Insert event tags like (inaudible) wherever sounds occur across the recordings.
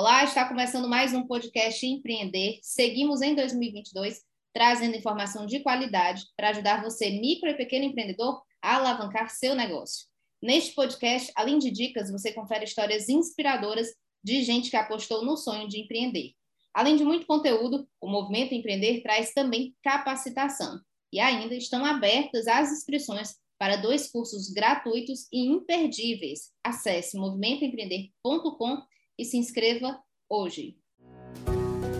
Olá, está começando mais um podcast Empreender. Seguimos em 2022 trazendo informação de qualidade para ajudar você, micro e pequeno empreendedor, a alavancar seu negócio. Neste podcast, além de dicas, você confere histórias inspiradoras de gente que apostou no sonho de empreender. Além de muito conteúdo, o Movimento Empreender traz também capacitação. E ainda estão abertas as inscrições para dois cursos gratuitos e imperdíveis. Acesse movimentoempreender.com e se inscreva hoje.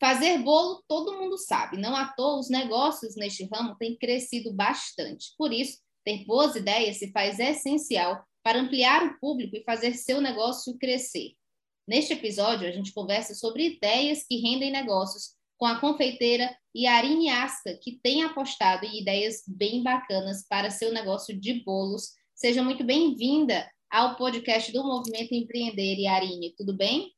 Fazer bolo, todo mundo sabe. Não à toa, os negócios neste ramo têm crescido bastante. Por isso, ter boas ideias se faz essencial para ampliar o público e fazer seu negócio crescer. Neste episódio, a gente conversa sobre ideias que rendem negócios com a confeiteira Yarine Asca, que tem apostado em ideias bem bacanas para seu negócio de bolos. Seja muito bem-vinda ao podcast do Movimento Empreender, Yarine. Tudo bem?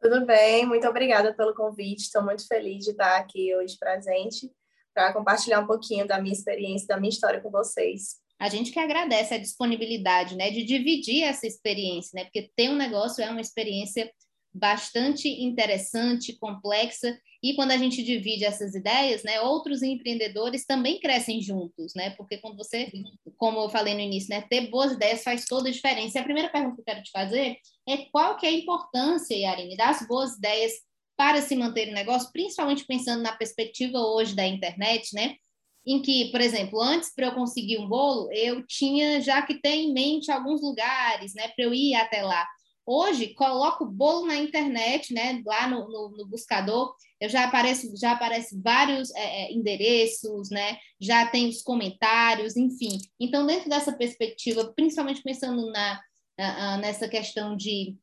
Tudo bem, muito obrigada pelo convite. Estou muito feliz de estar aqui hoje presente para compartilhar um pouquinho da minha experiência, da minha história com vocês. A gente que agradece a disponibilidade, né, de dividir essa experiência, né, porque ter um negócio é uma experiência bastante interessante, complexa, e quando a gente divide essas ideias, né, outros empreendedores também crescem juntos, né? Porque quando você, como eu falei no início, né, ter boas ideias faz toda a diferença. E a primeira pergunta que eu quero te fazer é qual que é a importância, Yarine, das boas ideias para se manter o negócio, principalmente pensando na perspectiva hoje da internet, né? Em que, por exemplo, antes para eu conseguir um bolo, eu tinha já que ter em mente alguns lugares, né, para eu ir até lá. Hoje, coloco o bolo na internet, né, lá no, no, no buscador, eu já apareço, já aparece vários é, é, endereços, né, já tem os comentários, enfim. Então, dentro dessa perspectiva, principalmente pensando na, nessa questão de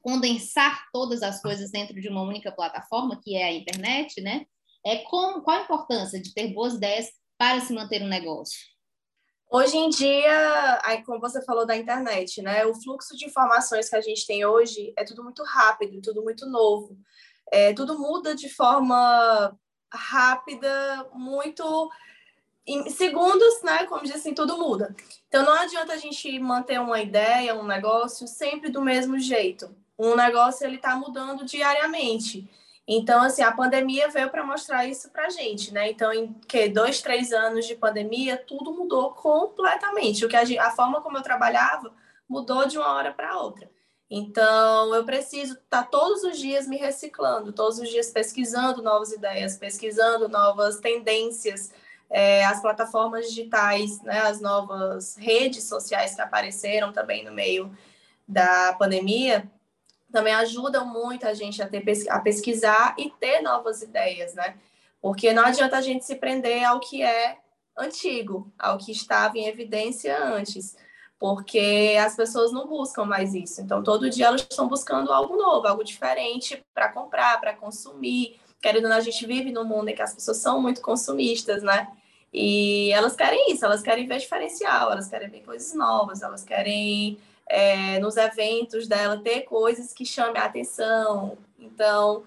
condensar todas as coisas dentro de uma única plataforma, que é a internet, né, é com, qual a importância de ter boas ideias para se manter um negócio? Hoje em dia, aí, como você falou da internet, né? O fluxo de informações que a gente tem hoje é tudo muito rápido, tudo muito novo. É, tudo muda de forma rápida, muito em segundos, né? Como diz assim, tudo muda. Então não adianta a gente manter uma ideia, um negócio sempre do mesmo jeito. Um negócio ele está mudando diariamente. Então, assim, a pandemia veio para mostrar isso para a gente, né? Então, em que dois, três anos de pandemia, tudo mudou completamente. O que a, gente, a forma como eu trabalhava mudou de uma hora para outra. Então, eu preciso estar tá todos os dias me reciclando, todos os dias pesquisando novas ideias, pesquisando novas tendências, é, as plataformas digitais, né, as novas redes sociais que apareceram também no meio da pandemia, também ajudam muito a gente a, ter, a pesquisar e ter novas ideias, né? Porque não adianta a gente se prender ao que é antigo, ao que estava em evidência antes, porque as pessoas não buscam mais isso. Então, todo dia elas estão buscando algo novo, algo diferente para comprar, para consumir. Querendo ou não, a gente vive num mundo em que as pessoas são muito consumistas, né? E elas querem isso, elas querem ver diferencial, elas querem ver coisas novas, elas querem é, nos eventos dela ter coisas que chamem a atenção. Então,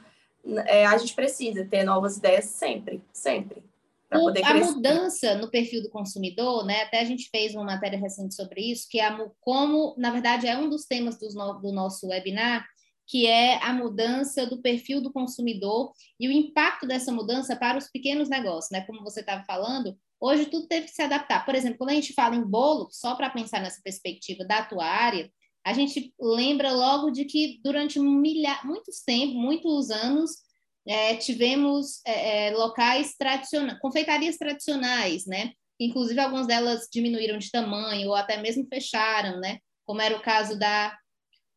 é, a gente precisa ter novas ideias sempre, sempre. Poder a mudança no perfil do consumidor, né? Até a gente fez uma matéria recente sobre isso, que é a, como, na verdade, é um dos temas do, do nosso webinar, que é a mudança do perfil do consumidor e o impacto dessa mudança para os pequenos negócios, né? Como você estava falando, Hoje tudo teve que se adaptar. Por exemplo, quando a gente fala em bolo, só para pensar nessa perspectiva da tua área, a gente lembra logo de que durante milha... muitos tempos, muitos anos, é, tivemos é, é, locais tradicionais, confeitarias tradicionais, né? Inclusive algumas delas diminuíram de tamanho ou até mesmo fecharam, né? Como era o caso da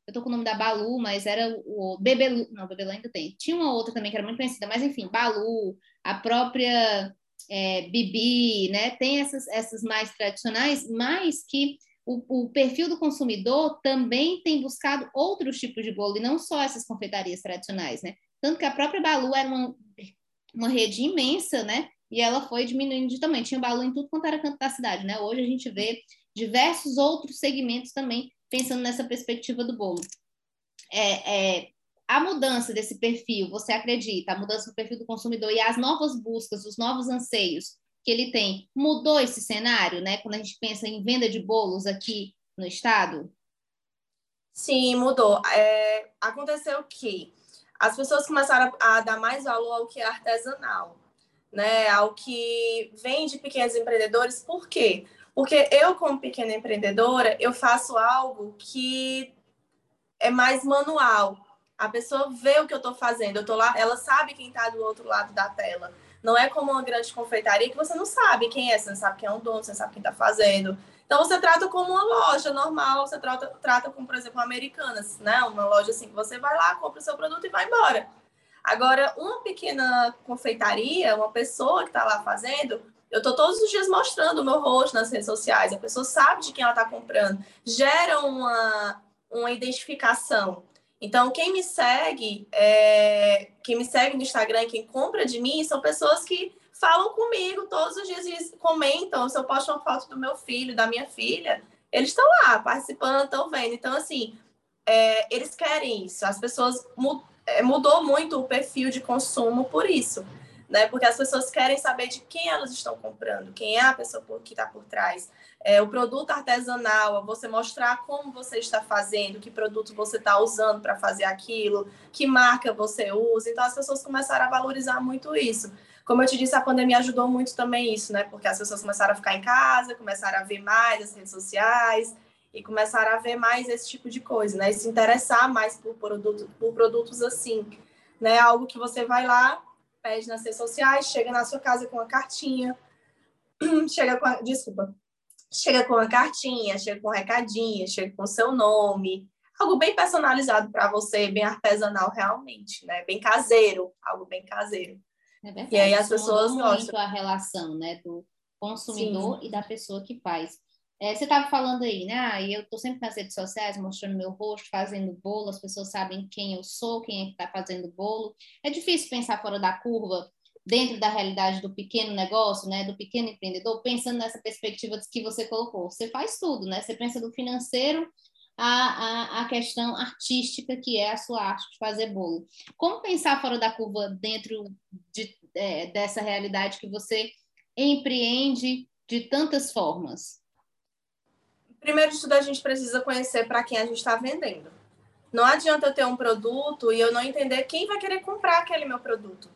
eu tô com o nome da Balu, mas era o Bebelu, não, Bebelu ainda tem. Tinha uma outra também que era muito conhecida, mas enfim, Balu, a própria é, Bibi, né? Tem essas, essas mais tradicionais, mas que o, o, perfil do consumidor também tem buscado outros tipos de bolo, e não só essas confeitarias tradicionais, né? tanto que a própria Balu era uma, uma rede imensa, né? E ela foi diminuindo de tamanho. Tinha Balu em tudo quanto era canto da cidade, né? Hoje a gente vê diversos outros segmentos também pensando nessa perspectiva do bolo. É, é, a mudança desse perfil, você acredita, a mudança do perfil do consumidor e as novas buscas, os novos anseios que ele tem, mudou esse cenário, né? Quando a gente pensa em venda de bolos aqui no estado? Sim, mudou. É, aconteceu que as pessoas começaram a, dar mais valor ao que é artesanal, né? Ao que vem de pequenos empreendedores. Por quê? Porque eu, como pequena empreendedora, eu faço algo que é mais manual. A pessoa vê o que eu estou fazendo, eu tô lá, ela sabe quem está do outro lado da tela. Não é como uma grande confeitaria que você não sabe quem é, você não sabe quem é o dono, você não sabe quem está fazendo. Então você trata como uma loja normal, você trata, trata como, por exemplo, Americanas, né? Uma loja assim que você vai lá, compra o seu produto e vai embora. Agora, uma pequena confeitaria, uma pessoa que está lá fazendo, eu estou todos os dias mostrando o meu rosto nas redes sociais, a pessoa sabe de quem ela está comprando, gera uma, uma identificação. Então, quem me segue, é, quem me segue no Instagram, quem compra de mim, são pessoas que falam comigo todos os dias e comentam. Se eu posto uma foto do meu filho, da minha filha, eles estão lá participando, estão vendo. Então, assim, é, eles querem isso. As pessoas é, mudou muito o perfil de consumo por isso né? Porque as pessoas querem saber de quem elas estão comprando, quem é a pessoa que está por trás. É, o produto artesanal, você mostrar como você está fazendo, que produto você está usando para fazer aquilo, que marca você usa. Então, as pessoas começaram a valorizar muito isso. Como eu te disse, a pandemia ajudou muito também isso, né? Porque as pessoas começaram a ficar em casa, começaram a ver mais as redes sociais e começaram a ver mais esse tipo de coisa, né? E se interessar mais por, produto, por produtos assim, né? Algo que você vai lá, pede nas redes sociais, chega na sua casa com uma cartinha, (clears throat) chega com a, desculpa, chega com uma cartinha, chega com um recadinho, chega com seu nome, algo bem personalizado para você, bem artesanal realmente, né? Bem caseiro, algo bem caseiro. É verdade, e aí as pessoas gostam muito a relação, né, do consumidor Sim. e da pessoa que faz. É, você estava falando aí, né? Ah, eu estou sempre nas redes sociais mostrando meu rosto, fazendo bolo, as pessoas sabem quem eu sou, quem é que está fazendo bolo. É difícil pensar fora da curva, dentro da realidade do pequeno negócio, né? Do pequeno empreendedor, pensando nessa perspectiva que você colocou. Você faz tudo, né? Você pensa do financeiro a, a, a questão artística, que é a sua arte de fazer bolo. Como pensar fora da curva dentro de, é, dessa realidade que você empreende de tantas formas? primeiro de tudo, a gente precisa conhecer para quem a gente está vendendo. Não adianta eu ter um produto e eu não entender quem vai querer comprar aquele meu produto.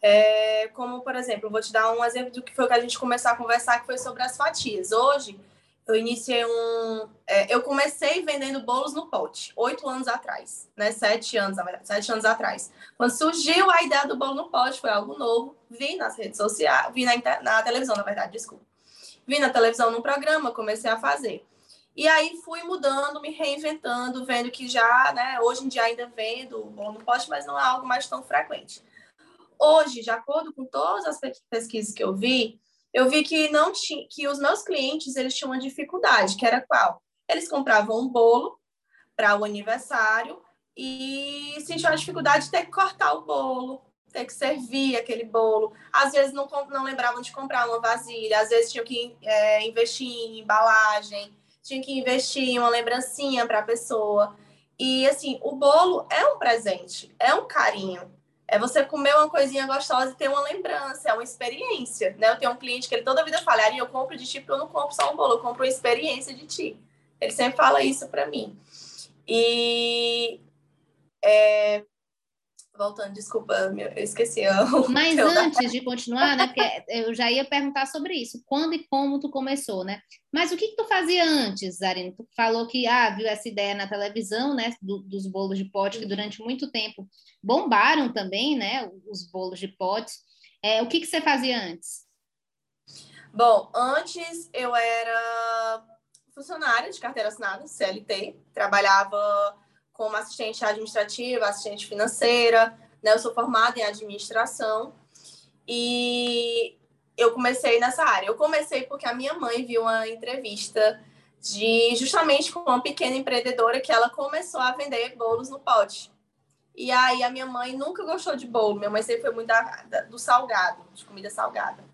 É, como, por exemplo, vou te dar um exemplo do que foi que a gente começou a conversar, que foi sobre as fatias. Hoje, eu iniciei um... É, eu comecei vendendo bolos no pote, oito anos atrás, né? Sete anos, na verdade, sete anos atrás. Quando surgiu a ideia do bolo no pote, foi algo novo. Vi nas redes sociais, vi na, na televisão, na verdade, desculpa. Vi na televisão num programa, comecei a fazer. E aí fui mudando, me reinventando, vendo que já, né, hoje em dia ainda vendo bom no poste, mas não é algo mais tão frequente. Hoje, de acordo com todas as pesquisas que eu vi, eu vi que não tinha, que os meus clientes eles tinham uma dificuldade, que era qual? Eles compravam um bolo para o aniversário e sentiam a dificuldade de ter que cortar o bolo, ter que servir aquele bolo. Às vezes não, não lembravam de comprar uma vasilha, às vezes tinham que é, investir em embalagem, tinha que investir em uma lembrancinha para a pessoa. E assim, o bolo é um presente, é um carinho. É você comer uma coisinha gostosa e ter uma lembrança, é uma experiência, né? Eu tenho um cliente que ele toda vida fala, eu compro de ti porque eu não compro só um bolo, eu compro uma experiência de ti. Ele sempre fala isso para mim. E é, voltando, desculpa, eu esqueci. Eu, (laughs) Mas antes de (laughs) continuar, né, porque eu já ia perguntar sobre isso, quando e como tu começou, né? Mas o que, que tu fazia antes, Zarina? Tu falou que ah, viu essa ideia na televisão, né, do, dos bolos de pote, que durante muito tempo bombaram também, né, os bolos de pote. É, o que, que você fazia antes? Bom, antes eu era funcionária de carteira assinada, CLT, trabalhava como assistente administrativa, assistente financeira, né? Eu sou formada em administração e eu comecei nessa área. Eu comecei porque a minha mãe viu uma entrevista de justamente com uma pequena empreendedora que ela começou a vender bolos no pote. E aí a minha mãe nunca gostou de bolo. Minha mãe sempre foi muito da, da, do salgado, de comida salgada.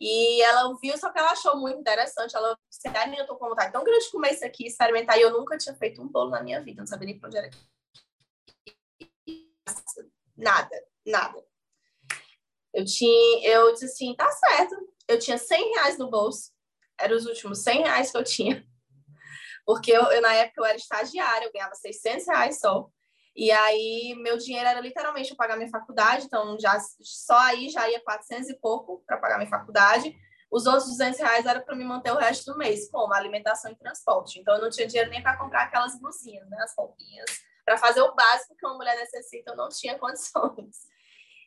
E ela viu, só que ela achou muito interessante. Ela disse, ah, eu tô com vontade tão grande de comer isso aqui, experimentar. E eu nunca tinha feito um bolo na minha vida. Não sabia nem pra onde era. Nada, nada. Eu tinha, eu disse assim, tá certo. Eu tinha 100 reais no bolso. Eram os últimos 100 reais que eu tinha. Porque eu, eu na época eu era estagiária, eu ganhava 600 reais só. E aí, meu dinheiro era literalmente para pagar minha faculdade, então já só aí já ia 400 e pouco para pagar minha faculdade. Os outros 200 reais era para me manter o resto do mês, como alimentação e transporte. Então, eu não tinha dinheiro nem para comprar aquelas blusinhas, né, as roupinhas, para fazer o básico que uma mulher necessita, eu não tinha (laughs) condições.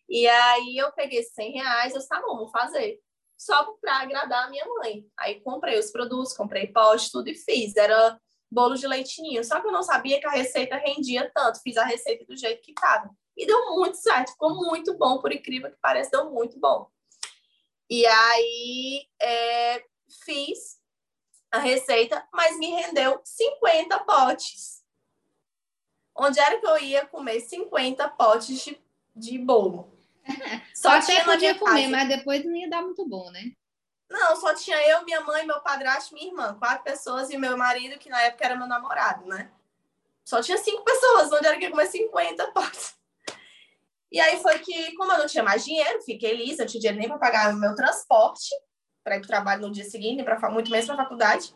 E aí, eu peguei 100 reais, eu disse, tá bom, vou fazer. Só para agradar a minha mãe. Aí, comprei os produtos, comprei pote, tudo e fiz. Era bolo de leitinho. Só que eu não sabia que a receita rendia tanto. Fiz a receita do jeito que estava. E deu muito certo. Ficou muito bom, por incrível que pareça, deu muito bom. E aí é, fiz a receita, mas me rendeu 50 potes. Onde era que eu ia comer 50 potes de, de bolo? (laughs) Só, até podia comer, casa. mas depois não ia dar muito bom, né? Não, só tinha eu, minha mãe, meu padrasto minha irmã. Quatro pessoas e meu marido, que na época era meu namorado, né? Só tinha cinco pessoas, onde era que ia comer 50 potes. E aí foi que, como eu não tinha mais dinheiro, fiquei lisa, não tinha dinheiro nem para pagar o meu transporte, para ir para o trabalho no dia seguinte, pra, muito menos para a faculdade,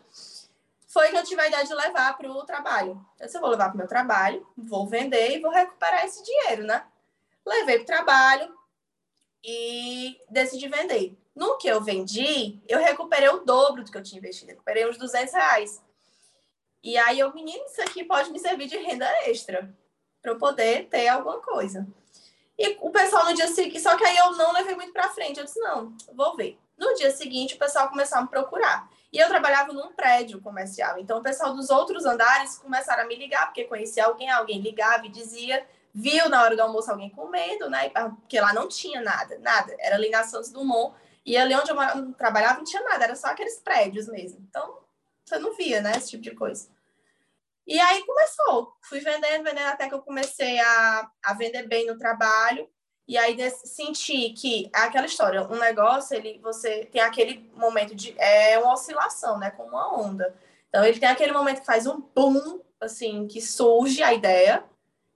foi que eu tive a ideia de levar para o trabalho. Eu disse, eu vou levar para o meu trabalho, vou vender e vou recuperar esse dinheiro, né? Levei para o trabalho e decidi vender. No que eu vendi, eu recuperei o dobro do que eu tinha investido. Recuperei uns 200 reais. E aí eu, menino, isso aqui pode me servir de renda extra. Para eu poder ter alguma coisa. E o pessoal no dia seguinte, só que aí eu não levei muito para frente. Eu disse, não, vou ver. No dia seguinte, o pessoal começou a me procurar. E eu trabalhava num prédio comercial. Então, o pessoal dos outros andares começaram a me ligar, porque conhecia alguém, alguém ligava e dizia, viu na hora do almoço alguém comendo, né? Porque lá não tinha nada, nada. Era ali na Santos Dumont e ali onde eu trabalhava não tinha nada, era só aqueles prédios mesmo. Então, você não via, né, esse tipo de coisa. E aí começou. Fui vendendo, vendendo até que eu comecei a, a vender bem no trabalho. E aí senti que é aquela história, um negócio, ele você tem aquele momento de é uma oscilação, né, como uma onda. Então ele tem aquele momento que faz um boom, assim, que surge a ideia,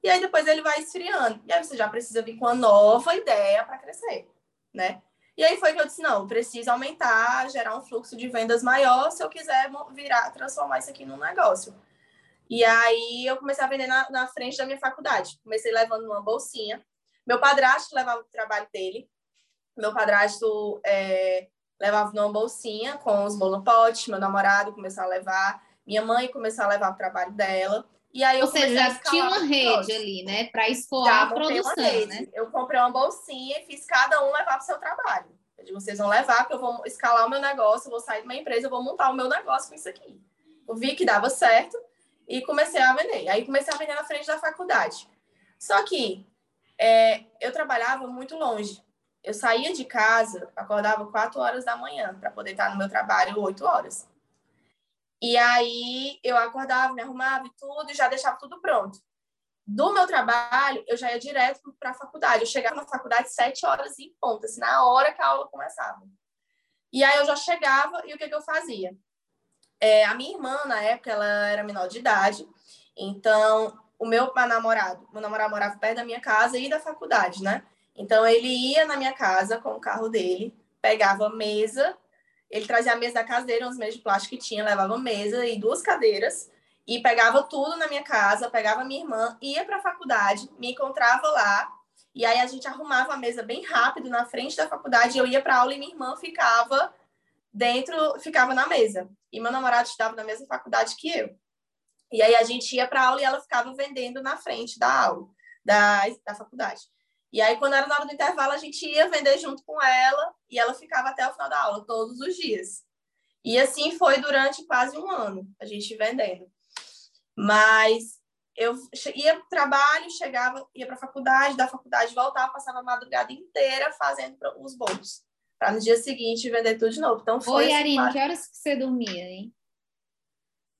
e aí depois ele vai esfriando. E aí você já precisa vir com uma nova ideia para crescer, né? E aí foi que eu disse, não, preciso aumentar, gerar um fluxo de vendas maior se eu quiser virar, transformar isso aqui num negócio. E aí eu comecei a vender na, na frente da minha faculdade. Comecei levando uma bolsinha. Meu padrasto levava o trabalho dele. Meu padrasto é, levava numa bolsinha com os monopotes. Meu namorado começou a levar. Minha mãe começou a levar o trabalho dela. E aí Ou seja, já tinha uma rede ali, né? Para escoar a produção, né? Eu comprei uma bolsinha e fiz cada um levar para o seu trabalho. Eu digo, vocês vão levar, porque eu vou escalar o meu negócio, eu vou sair de uma empresa, eu vou montar o meu negócio com isso aqui. Eu vi que dava certo e comecei a vender. Aí comecei a vender na frente da faculdade. Só que é, eu trabalhava muito longe. Eu saía de casa, acordava 4 horas da manhã para poder estar no meu trabalho 8 horas. E aí eu acordava, me arrumava e tudo, e já deixava tudo pronto. Do meu trabalho, eu já ia direto para a faculdade. Eu chegava na faculdade sete horas em ponta, assim, na hora que a aula começava. E aí eu já chegava e o que, que eu fazia? É, a minha irmã, na época, ela era menor de idade, então o meu namorado, meu namorado morava perto da minha casa e da faculdade, né? Então ele ia na minha casa com o carro dele, pegava mesa ele trazia a mesa da dele, uns mesas de plástico que tinha, levava mesa e duas cadeiras e pegava tudo na minha casa, pegava minha irmã, ia para a faculdade, me encontrava lá e aí a gente arrumava a mesa bem rápido na frente da faculdade. Eu ia para aula e minha irmã ficava dentro, ficava na mesa. E meu namorado estava na mesma faculdade que eu. E aí a gente ia para aula e ela ficava vendendo na frente da aula, da, da faculdade. E aí, quando era na hora do intervalo, a gente ia vender junto com ela e ela ficava até o final da aula, todos os dias. E assim foi durante quase um ano, a gente vendendo. Mas eu ia para o trabalho, chegava, ia para a faculdade, da faculdade voltava, passava a madrugada inteira fazendo os bolos. Para no dia seguinte vender tudo de novo. Então foi. Oi, Arine, que horas que você dormia, hein?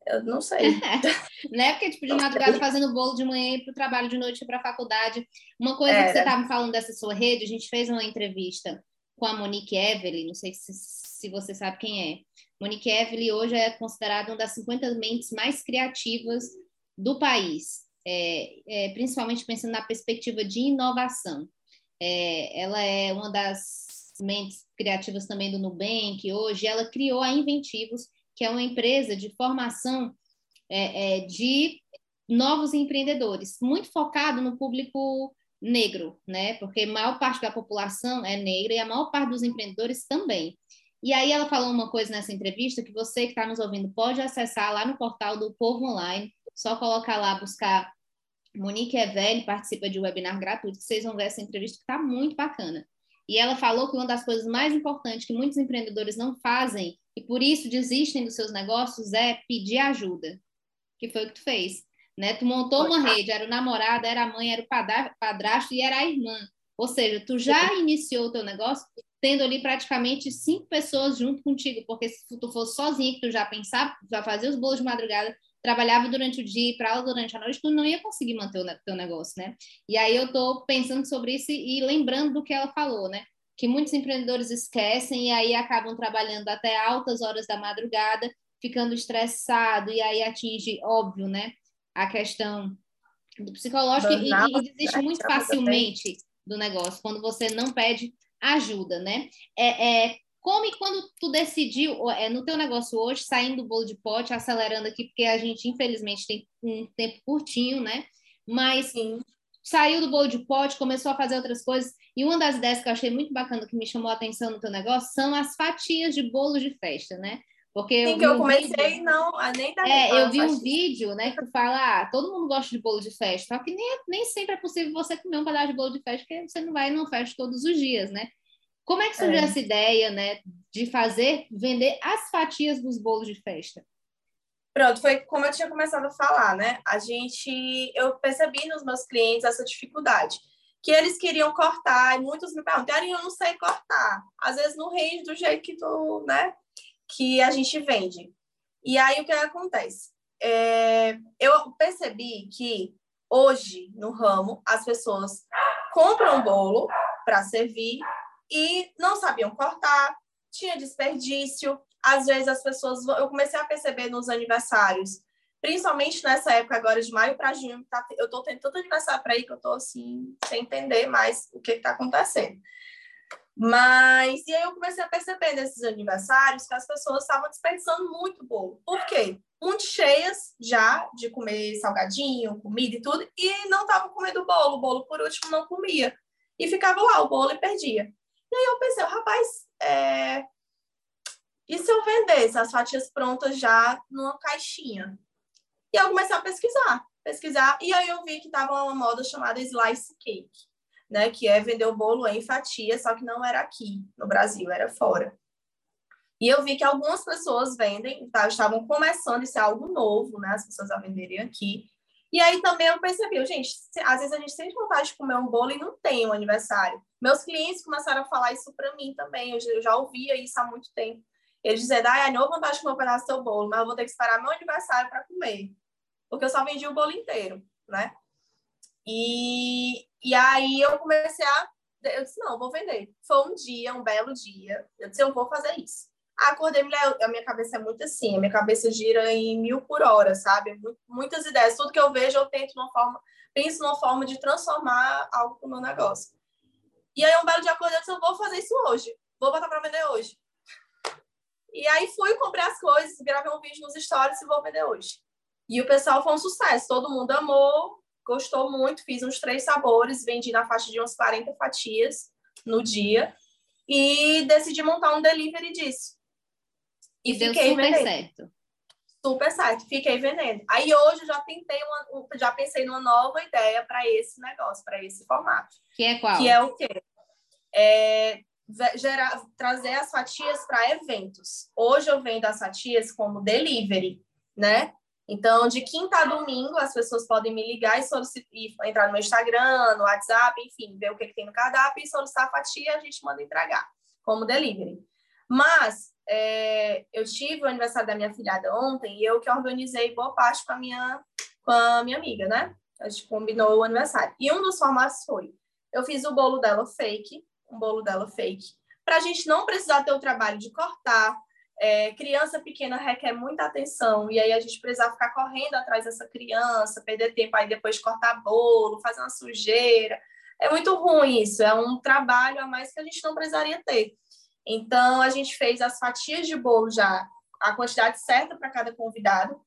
Eu não sei. (laughs) né? Porque, tipo, de madrugada fazendo bolo de manhã para o trabalho, de noite para a faculdade. Uma coisa Era. que você estava falando dessa sua rede, a gente fez uma entrevista com a Monique Evelyn, não sei se, se você sabe quem é. Monique Evelyn hoje é considerada uma das 50 mentes mais criativas do país, é, é, principalmente pensando na perspectiva de inovação. É, ela é uma das mentes criativas também do Nubank hoje, ela criou a Inventivos, que é uma empresa de formação é, é, de novos empreendedores, muito focado no público negro, né? Porque a maior parte da população é negra e a maior parte dos empreendedores também. E aí ela falou uma coisa nessa entrevista que você que está nos ouvindo pode acessar lá no portal do Povo Online, só colocar lá, buscar Monique Evelli, participa de um webinar gratuito, vocês vão ver essa entrevista que está muito bacana. E ela falou que uma das coisas mais importantes que muitos empreendedores não fazem e por isso desistem dos seus negócios é pedir ajuda, que foi o que tu fez. Né? Tu montou uma rede, era o namorado, era a mãe, era o padrasto e era a irmã. Ou seja, tu já iniciou o teu negócio tendo ali praticamente cinco pessoas junto contigo, porque se tu fosse sozinha, que tu já pensava, já fazia os bolos de madrugada, trabalhava durante o dia e para aula durante a noite, tu não ia conseguir manter o teu negócio, né? E aí eu tô pensando sobre isso e lembrando do que ela falou, né? Que muitos empreendedores esquecem e aí acabam trabalhando até altas horas da madrugada, ficando estressado e aí atinge, óbvio, né? A questão do psicológico e, e desiste né? muito facilmente do negócio quando você não pede ajuda, né? É, é, como e quando tu decidiu, é, no teu negócio hoje, saindo do bolo de pote, acelerando aqui, porque a gente, infelizmente, tem um tempo curtinho, né? Mas Sim. Saiu do bolo de pote, começou a fazer outras coisas, e uma das ideias que eu achei muito bacana, que me chamou a atenção no teu negócio, são as fatias de bolo de festa, né? Porque Sim, eu que eu comecei, vídeo... não, nem tá É, eu vi um vídeo, né, que fala, ah, todo mundo gosta de bolo de festa, só que nem, nem sempre é possível você comer um pedaço de bolo de festa, porque você não vai numa festa todos os dias, né? Como é que surgiu é. essa ideia, né, de fazer, vender as fatias dos bolos de festa? Pronto, foi como eu tinha começado a falar, né? A gente, eu percebi nos meus clientes essa dificuldade, que eles queriam cortar, e muitos me perguntam, eu não sei cortar. Às vezes não rende do jeito que tu, né, que a gente vende. E aí o que acontece? É, eu percebi que hoje no ramo as pessoas compram bolo para servir e não sabiam cortar, tinha desperdício. Às vezes as pessoas, eu comecei a perceber nos aniversários, principalmente nessa época agora de maio para junho, tá, eu tô tendo tanto aniversário para ir que eu tô assim sem entender mais o que está acontecendo. Mas, e aí eu comecei a perceber nesses aniversários que as pessoas estavam desperdiçando muito bolo. Por quê? Muito cheias já de comer salgadinho, comida e tudo, e não estavam comendo bolo. O bolo, por último, não comia. E ficava lá o bolo e perdia. E aí eu pensei, rapaz, é... e se eu vendesse as fatias prontas já numa caixinha? E eu comecei a pesquisar, pesquisar, e aí eu vi que estava uma moda chamada slice cake né, que é vender o bolo em fatia, só que não era aqui no Brasil, era fora. E eu vi que algumas pessoas vendem, tá, estavam começando, isso é algo novo, né, as pessoas a venderem aqui. E aí também eu percebi, gente, às vezes a gente sente vontade de comer um bolo e não tem um aniversário. Meus clientes começaram a falar isso para mim também, eu já ouvia isso há muito tempo. Eles dizendo, ah, não vou um pedaço do seu bolo, mas eu vou ter que esperar meu aniversário para comer. Porque eu só vendi o bolo inteiro, né? E, e aí eu comecei a. Eu disse, não, vou vender. Foi um dia, um belo dia. Eu disse, eu vou fazer isso. Acordei, a minha cabeça é muito assim, a minha cabeça gira em mil por hora, sabe? Muitas ideias. Tudo que eu vejo, eu tento uma forma, penso numa forma de transformar algo no meu negócio. E aí, um belo dia, acordei, eu disse, eu vou fazer isso hoje. Vou botar para vender hoje. E aí, fui, comprei as coisas, gravei um vídeo nos stories e vou vender hoje. E o pessoal foi um sucesso. Todo mundo amou, gostou muito, fiz uns três sabores, vendi na faixa de uns 40 fatias no dia e decidi montar um delivery disso. E, e deu super vendendo. certo. Super certo, fiquei vendendo. Aí hoje eu já tentei uma, já pensei numa nova ideia para esse negócio, para esse formato. Que é qual? Que é o quê? É gerar, trazer as fatias para eventos. Hoje eu vendo as fatias como delivery, né? Então, de quinta a domingo, as pessoas podem me ligar e, e entrar no meu Instagram, no WhatsApp, enfim, ver o que, que tem no cardápio e solicitar a fatia, a gente manda entregar como delivery. Mas é, eu tive o aniversário da minha filhada ontem e eu que organizei boa parte com a minha, com a minha amiga, né? A gente combinou o aniversário. E um dos formatos foi: eu fiz o bolo dela fake, um bolo dela fake, para a gente não precisar ter o trabalho de cortar. É, criança pequena requer muita atenção, e aí a gente precisava ficar correndo atrás dessa criança, perder tempo aí depois de cortar bolo, fazer uma sujeira. É muito ruim isso, é um trabalho a mais que a gente não precisaria ter. Então, a gente fez as fatias de bolo já, a quantidade certa para cada convidado,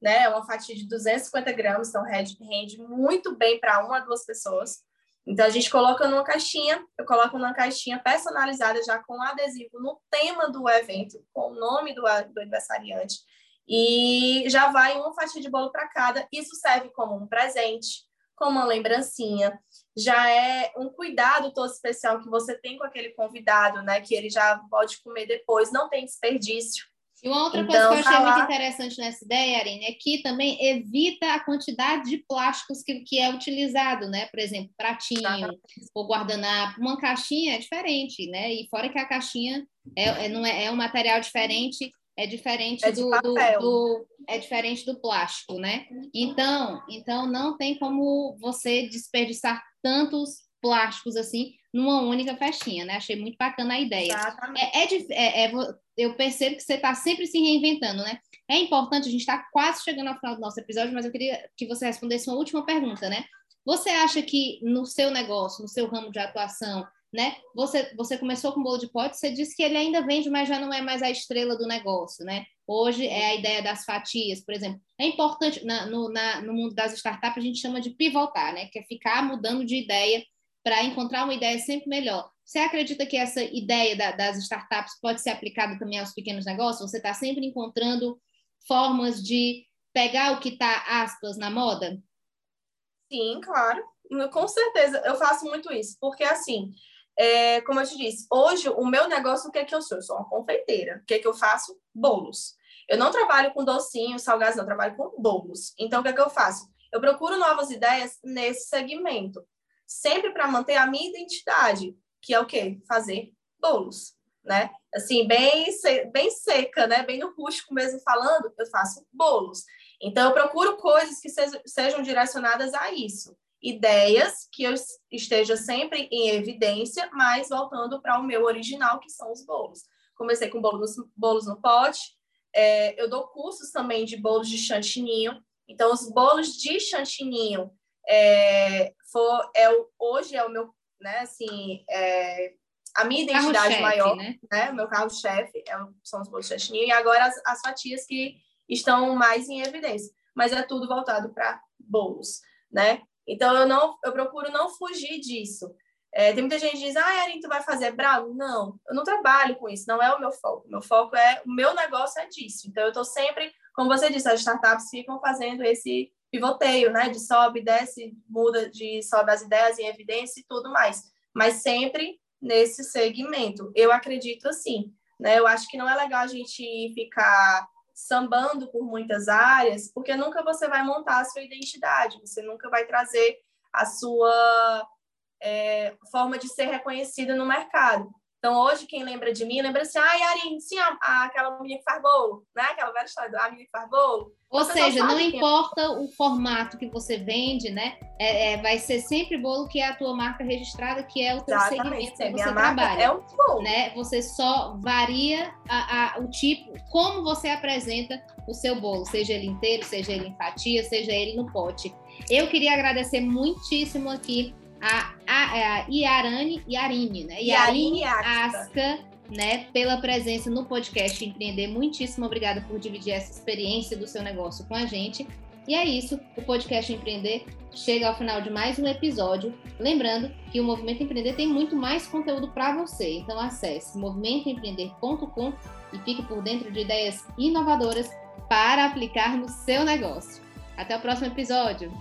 né? É uma fatia de 250 gramas, então rende, rende muito bem para uma, duas pessoas. Então, a gente coloca numa caixinha, eu coloco numa caixinha personalizada já com adesivo no tema do evento, com o nome do, do aniversariante, e já vai uma fatia de bolo para cada. Isso serve como um presente, como uma lembrancinha já é um cuidado todo especial que você tem com aquele convidado, né? Que ele já pode comer depois, não tem desperdício. E uma outra então, coisa que eu achei falar... muito interessante nessa ideia, Arine, é que também evita a quantidade de plásticos que, que é utilizado, né? Por exemplo, pratinho ou guardanapo. Uma caixinha é diferente, né? E fora que a caixinha é, é, não é, é um material diferente é diferente é do, do, do, é diferente do plástico, né? Então, então não tem como você desperdiçar tantos plásticos assim numa única festinha, né? Achei muito bacana a ideia. É, é, é, é, eu percebo que você está sempre se reinventando, né? É importante, a gente está quase chegando ao final do nosso episódio, mas eu queria que você respondesse uma última pergunta, né? Você acha que no seu negócio, no seu ramo de atuação, né? Você, você começou com bolo de pote, você disse que ele ainda vende, mas já não é mais a estrela do negócio, né? Hoje é a ideia das fatias, por exemplo. É importante, na, no, na, no mundo das startups, a gente chama de pivotar, né? Que é ficar mudando de ideia para encontrar uma ideia sempre melhor. Você acredita que essa ideia da, das startups pode ser aplicada também aos pequenos negócios? Você está sempre encontrando formas de pegar o que está, aspas, na moda? Sim, claro. Com certeza, eu faço muito isso, porque assim, é, como eu te disse, hoje o meu negócio, o que é que eu sou? Eu sou uma confeiteira. O que é que eu faço? Bolos. Eu não trabalho com docinhos, salgados, não, eu trabalho com bolos. Então, o que é que eu faço? Eu procuro novas ideias nesse segmento, sempre para manter a minha identidade, que é o quê? Fazer bolos, né? Assim, bem, bem seca, né? Bem no rústico mesmo falando, eu faço bolos. Então, eu procuro coisas que sejam direcionadas a isso ideias que eu esteja sempre em evidência, mas voltando para o meu original, que são os bolos. Comecei com bolos, bolos no pote, é, eu dou cursos também de bolos de chantininho. Então, os bolos de chantininho é, for, é o, hoje é o meu, né, assim, é, a minha identidade maior, né? né? Meu carro-chefe é, são os bolos de e agora as, as fatias que estão mais em evidência. Mas é tudo voltado para bolos, né? Então, eu não, eu procuro não fugir disso. É, tem muita gente que diz, ah, Erin, tu vai fazer bravo? Não, eu não trabalho com isso, não é o meu foco. Meu foco é, o meu negócio é disso. Então, eu estou sempre, como você disse, as startups ficam fazendo esse pivoteio, né? De sobe, desce, muda, de sobe as ideias em evidência e tudo mais. Mas sempre nesse segmento. Eu acredito assim, né? Eu acho que não é legal a gente ficar sambando por muitas áreas, porque nunca você vai montar a sua identidade, você nunca vai trazer a sua é, forma de ser reconhecida no mercado. Então, hoje, quem lembra de mim, lembra assim, ah, Yarin, sim, a, a, aquela menina que faz bolo, né? Aquela velha história da menina que faz bolo. Ou seja, não importa o formato que você vende, né? É, é, vai ser sempre bolo que é a tua marca registrada, que é o teu Exatamente. segmento que você trabalha. É um bolo. Né? Você só varia a, a, o tipo, como você apresenta o seu bolo, seja ele inteiro, seja ele em fatia, seja ele no pote. Eu queria agradecer muitíssimo aqui a, a, a Iarane Yarine, né? Yarine Asca, né? Pela presença no podcast Empreender. Muitíssimo obrigada por dividir essa experiência do seu negócio com a gente. E é isso, o podcast Empreender chega ao final de mais um episódio. Lembrando que o Movimento Empreender tem muito mais conteúdo para você. Então acesse movimentoempreender.com e fique por dentro de ideias inovadoras para aplicar no seu negócio. Até o próximo episódio!